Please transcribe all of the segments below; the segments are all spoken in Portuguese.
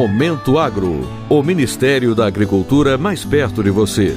Momento Agro, o Ministério da Agricultura mais perto de você.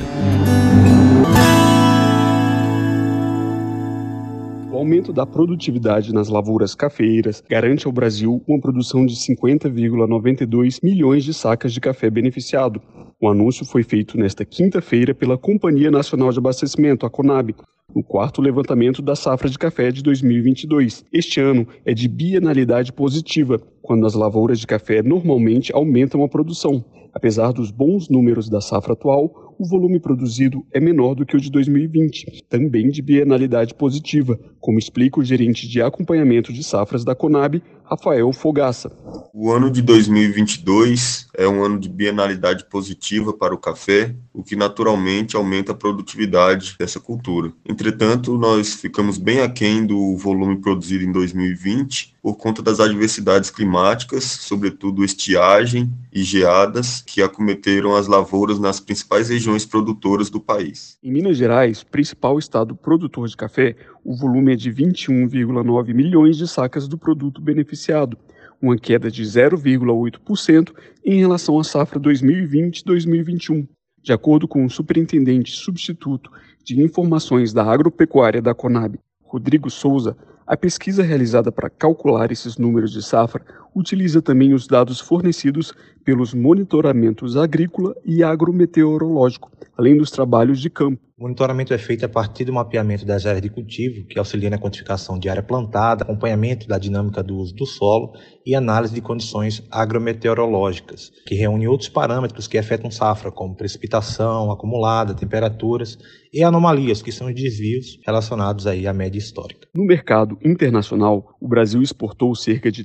O aumento da produtividade nas lavouras cafeeiras garante ao Brasil uma produção de 50,92 milhões de sacas de café beneficiado. O anúncio foi feito nesta quinta-feira pela Companhia Nacional de Abastecimento, a CONAB, no quarto levantamento da safra de café de 2022. Este ano é de bienalidade positiva, quando as lavouras de café normalmente aumentam a produção. Apesar dos bons números da safra atual, o volume produzido é menor do que o de 2020, também de bienalidade positiva, como explica o gerente de acompanhamento de safras da Conab, Rafael Fogaça. O ano de 2022 é um ano de bienalidade positiva para o café, o que naturalmente aumenta a produtividade dessa cultura. Entretanto, nós ficamos bem aquém do volume produzido em 2020 por conta das adversidades climáticas, sobretudo estiagem e geadas, que acometeram as lavouras nas principais regiões produtoras do país. Em Minas Gerais, principal estado produtor de café, o volume é de 21,9 milhões de sacas do produto beneficiado, uma queda de 0,8% em relação à safra 2020-2021. De acordo com o superintendente substituto de informações da agropecuária da Conab, Rodrigo Souza, a pesquisa realizada para calcular esses números de safra utiliza também os dados fornecidos pelos monitoramentos agrícola e agrometeorológico, além dos trabalhos de campo. O monitoramento é feito a partir do mapeamento das áreas de cultivo, que auxilia na quantificação de área plantada, acompanhamento da dinâmica do uso do solo e análise de condições agrometeorológicas, que reúne outros parâmetros que afetam safra, como precipitação acumulada, temperaturas e anomalias, que são os desvios relacionados aí à média histórica. No mercado internacional, o Brasil exportou cerca de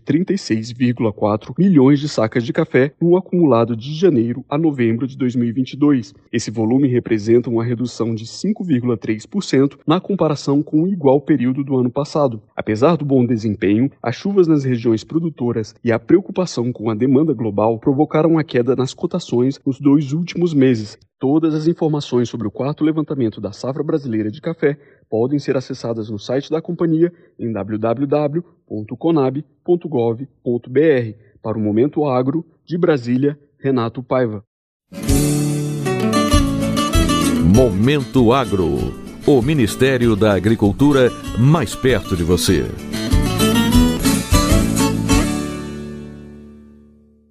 36,4 milhões de sacas de café no acumulado de janeiro a novembro de 2022. Esse volume representa uma redução de 5,3% na comparação com o igual período do ano passado. Apesar do bom desempenho, as chuvas nas regiões produtoras e a preocupação com a demanda global provocaram a queda nas cotações nos dois últimos meses. Todas as informações sobre o quarto levantamento da safra brasileira de café podem ser acessadas no site da companhia em www.conab.gov.br. Para o Momento Agro, de Brasília, Renato Paiva. Momento Agro. O Ministério da Agricultura mais perto de você.